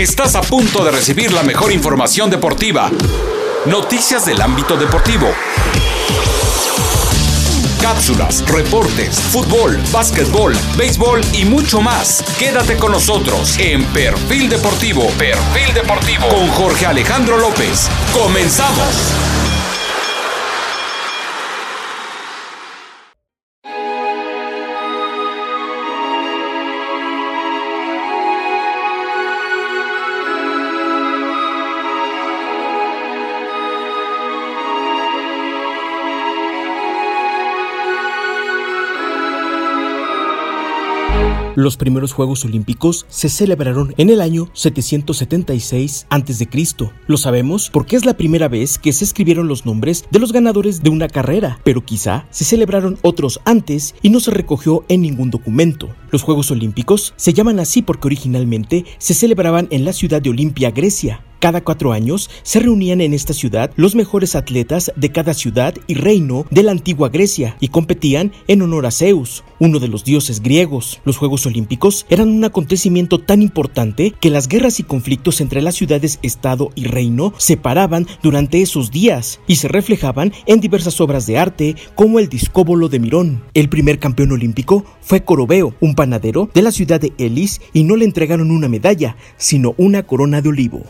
Estás a punto de recibir la mejor información deportiva. Noticias del ámbito deportivo. Cápsulas, reportes, fútbol, básquetbol, béisbol y mucho más. Quédate con nosotros en Perfil Deportivo. Perfil Deportivo con Jorge Alejandro López. Comenzamos. Los primeros Juegos Olímpicos se celebraron en el año 776 a.C. Lo sabemos porque es la primera vez que se escribieron los nombres de los ganadores de una carrera, pero quizá se celebraron otros antes y no se recogió en ningún documento. Los Juegos Olímpicos se llaman así porque originalmente se celebraban en la ciudad de Olimpia, Grecia, cada cuatro años se reunían en esta ciudad los mejores atletas de cada ciudad y reino de la antigua Grecia y competían en honor a Zeus, uno de los dioses griegos. Los Juegos Olímpicos eran un acontecimiento tan importante que las guerras y conflictos entre las ciudades Estado y Reino se paraban durante esos días y se reflejaban en diversas obras de arte como el Discóbolo de Mirón. El primer campeón olímpico fue Corobeo, un panadero de la ciudad de Elis y no le entregaron una medalla, sino una corona de olivo.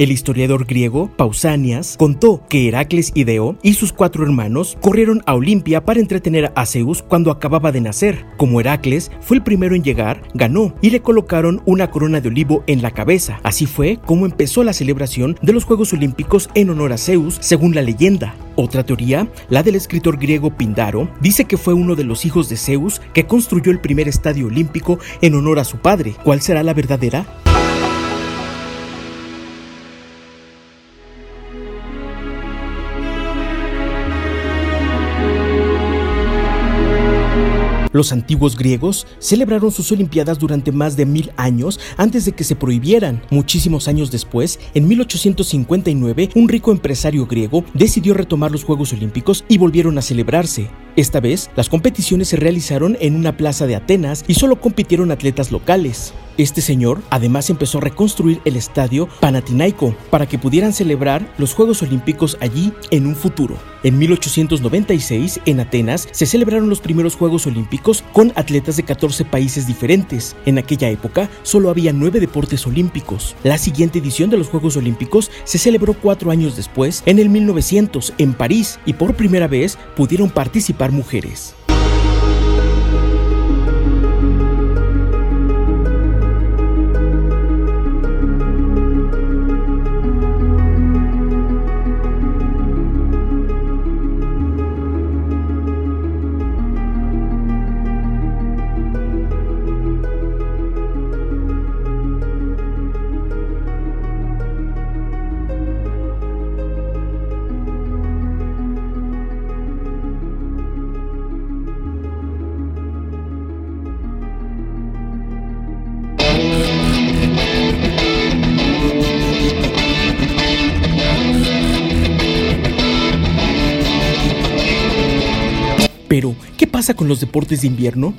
El historiador griego Pausanias contó que Heracles Ideo y sus cuatro hermanos corrieron a Olimpia para entretener a Zeus cuando acababa de nacer. Como Heracles fue el primero en llegar, ganó y le colocaron una corona de olivo en la cabeza. Así fue como empezó la celebración de los Juegos Olímpicos en honor a Zeus, según la leyenda. Otra teoría, la del escritor griego Pindaro, dice que fue uno de los hijos de Zeus que construyó el primer estadio olímpico en honor a su padre. ¿Cuál será la verdadera? Los antiguos griegos celebraron sus Olimpiadas durante más de mil años antes de que se prohibieran. Muchísimos años después, en 1859, un rico empresario griego decidió retomar los Juegos Olímpicos y volvieron a celebrarse. Esta vez, las competiciones se realizaron en una plaza de Atenas y solo compitieron atletas locales. Este señor además empezó a reconstruir el estadio Panathinaiko para que pudieran celebrar los Juegos Olímpicos allí en un futuro. En 1896, en Atenas, se celebraron los primeros Juegos Olímpicos con atletas de 14 países diferentes. En aquella época, solo había nueve deportes olímpicos. La siguiente edición de los Juegos Olímpicos se celebró cuatro años después, en el 1900, en París, y por primera vez pudieron participar mujeres. Pasa con los deportes de invierno?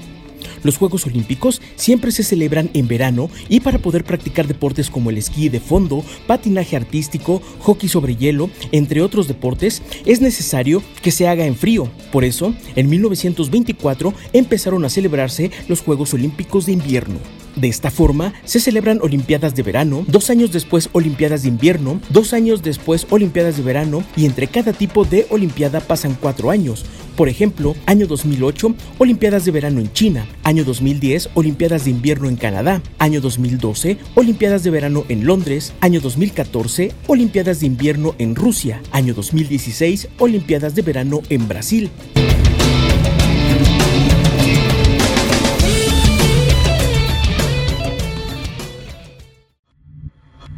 Los Juegos Olímpicos siempre se celebran en verano y para poder practicar deportes como el esquí de fondo, patinaje artístico, hockey sobre hielo, entre otros deportes, es necesario que se haga en frío. Por eso, en 1924 empezaron a celebrarse los Juegos Olímpicos de invierno. De esta forma, se celebran Olimpiadas de verano, dos años después Olimpiadas de invierno, dos años después Olimpiadas de verano y entre cada tipo de Olimpiada pasan cuatro años. Por ejemplo, año 2008, Olimpiadas de verano en China, año 2010, Olimpiadas de invierno en Canadá, año 2012, Olimpiadas de verano en Londres, año 2014, Olimpiadas de invierno en Rusia, año 2016, Olimpiadas de verano en Brasil.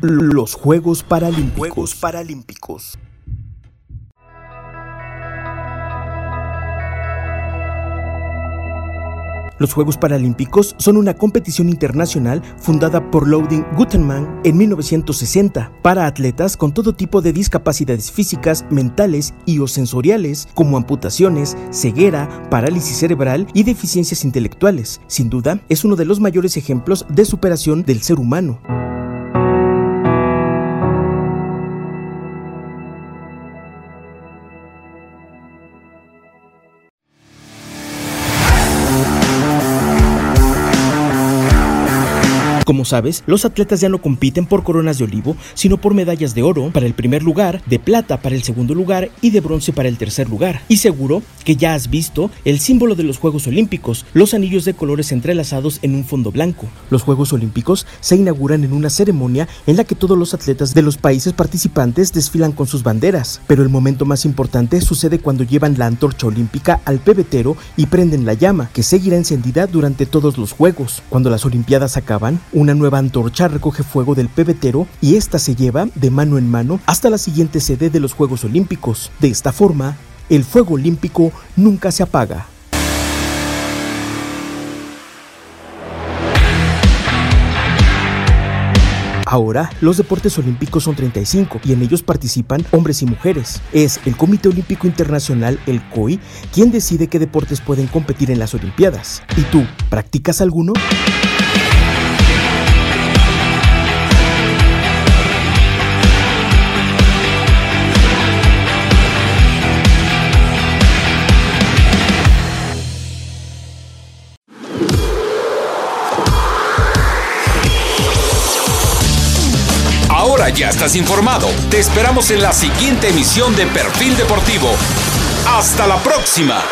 Los Juegos Paralímpicos. Paralímpicos. Los Juegos Paralímpicos son una competición internacional fundada por Loading Gutenman en 1960 para atletas con todo tipo de discapacidades físicas, mentales y o sensoriales, como amputaciones, ceguera, parálisis cerebral y deficiencias intelectuales. Sin duda, es uno de los mayores ejemplos de superación del ser humano. Como sabes, los atletas ya no compiten por coronas de olivo, sino por medallas de oro para el primer lugar, de plata para el segundo lugar y de bronce para el tercer lugar. Y seguro que ya has visto el símbolo de los Juegos Olímpicos, los anillos de colores entrelazados en un fondo blanco. Los Juegos Olímpicos se inauguran en una ceremonia en la que todos los atletas de los países participantes desfilan con sus banderas, pero el momento más importante sucede cuando llevan la antorcha olímpica al pebetero y prenden la llama, que seguirá encendida durante todos los Juegos. Cuando las Olimpiadas acaban, una nueva antorcha recoge fuego del pebetero y esta se lleva de mano en mano hasta la siguiente sede de los Juegos Olímpicos. De esta forma, el fuego olímpico nunca se apaga. Ahora, los deportes olímpicos son 35 y en ellos participan hombres y mujeres. Es el Comité Olímpico Internacional, el COI, quien decide qué deportes pueden competir en las Olimpiadas. ¿Y tú, practicas alguno? Ahora ya estás informado. Te esperamos en la siguiente emisión de Perfil Deportivo. Hasta la próxima.